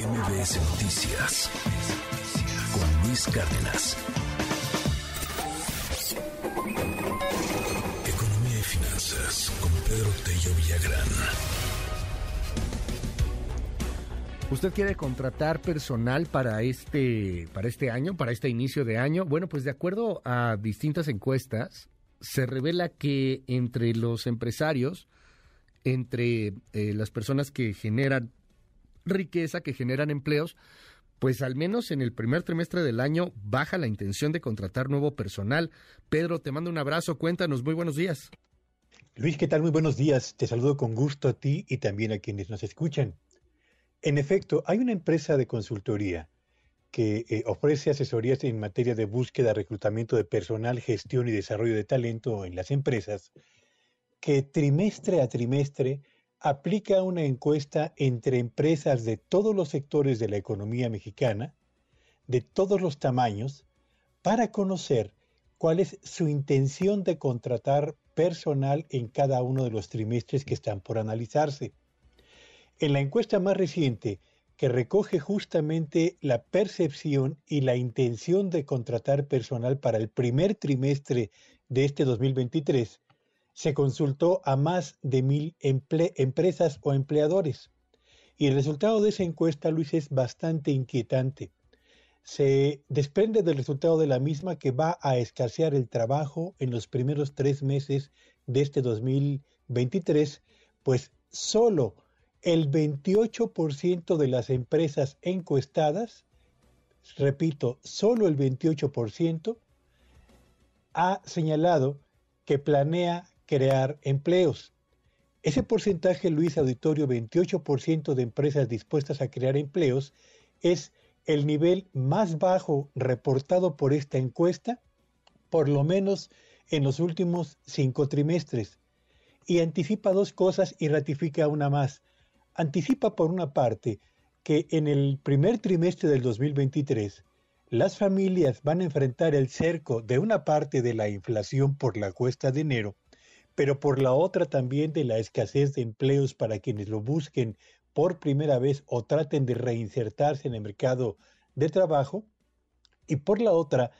MBS Noticias con Luis Cárdenas. Economía y finanzas con Pedro Tello Villagrán. ¿Usted quiere contratar personal para este, para este año, para este inicio de año? Bueno, pues de acuerdo a distintas encuestas, se revela que entre los empresarios, entre eh, las personas que generan riqueza, que generan empleos, pues al menos en el primer trimestre del año baja la intención de contratar nuevo personal. Pedro, te mando un abrazo, cuéntanos, muy buenos días. Luis, ¿qué tal? Muy buenos días. Te saludo con gusto a ti y también a quienes nos escuchan. En efecto, hay una empresa de consultoría que eh, ofrece asesorías en materia de búsqueda, reclutamiento de personal, gestión y desarrollo de talento en las empresas, que trimestre a trimestre aplica una encuesta entre empresas de todos los sectores de la economía mexicana, de todos los tamaños, para conocer cuál es su intención de contratar personal en cada uno de los trimestres que están por analizarse. En la encuesta más reciente, que recoge justamente la percepción y la intención de contratar personal para el primer trimestre de este 2023, se consultó a más de mil empresas o empleadores. Y el resultado de esa encuesta, Luis, es bastante inquietante. Se desprende del resultado de la misma que va a escasear el trabajo en los primeros tres meses de este 2023, pues solo el 28% de las empresas encuestadas, repito, solo el 28%, ha señalado que planea crear empleos. Ese porcentaje, Luis Auditorio, 28% de empresas dispuestas a crear empleos, es el nivel más bajo reportado por esta encuesta, por lo menos en los últimos cinco trimestres. Y anticipa dos cosas y ratifica una más. Anticipa, por una parte, que en el primer trimestre del 2023, las familias van a enfrentar el cerco de una parte de la inflación por la cuesta de enero pero por la otra también de la escasez de empleos para quienes lo busquen por primera vez o traten de reinsertarse en el mercado de trabajo, y por la otra,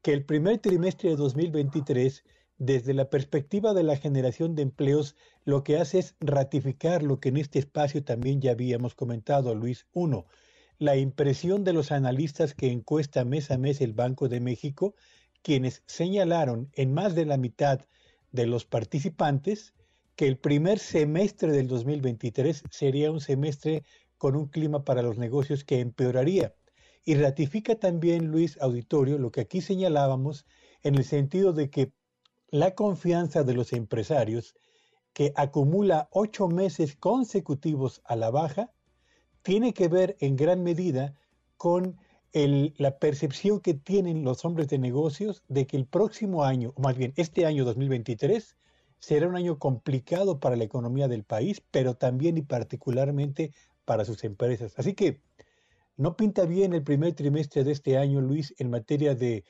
que el primer trimestre de 2023, desde la perspectiva de la generación de empleos, lo que hace es ratificar lo que en este espacio también ya habíamos comentado, Luis. Uno, la impresión de los analistas que encuesta mes a mes el Banco de México, quienes señalaron en más de la mitad de los participantes que el primer semestre del 2023 sería un semestre con un clima para los negocios que empeoraría. Y ratifica también Luis Auditorio lo que aquí señalábamos en el sentido de que la confianza de los empresarios, que acumula ocho meses consecutivos a la baja, tiene que ver en gran medida con la percepción que tienen los hombres de negocios de que el próximo año, o más bien este año 2023, será un año complicado para la economía del país, pero también y particularmente para sus empresas. Así que no pinta bien el primer trimestre de este año, Luis, en materia de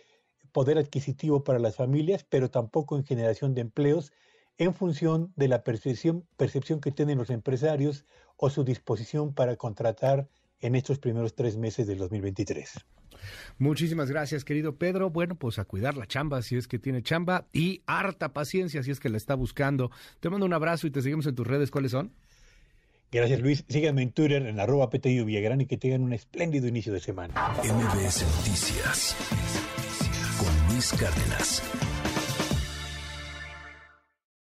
poder adquisitivo para las familias, pero tampoco en generación de empleos, en función de la percepción, percepción que tienen los empresarios o su disposición para contratar en estos primeros tres meses del 2023. Muchísimas gracias, querido Pedro. Bueno, pues a cuidar la chamba si es que tiene chamba y harta paciencia si es que la está buscando. Te mando un abrazo y te seguimos en tus redes. ¿Cuáles son? Gracias, Luis. Síganme en Twitter en arroba PTU Villagrán y que tengan un espléndido inicio de semana. MBS Noticias con Luis Cárdenas.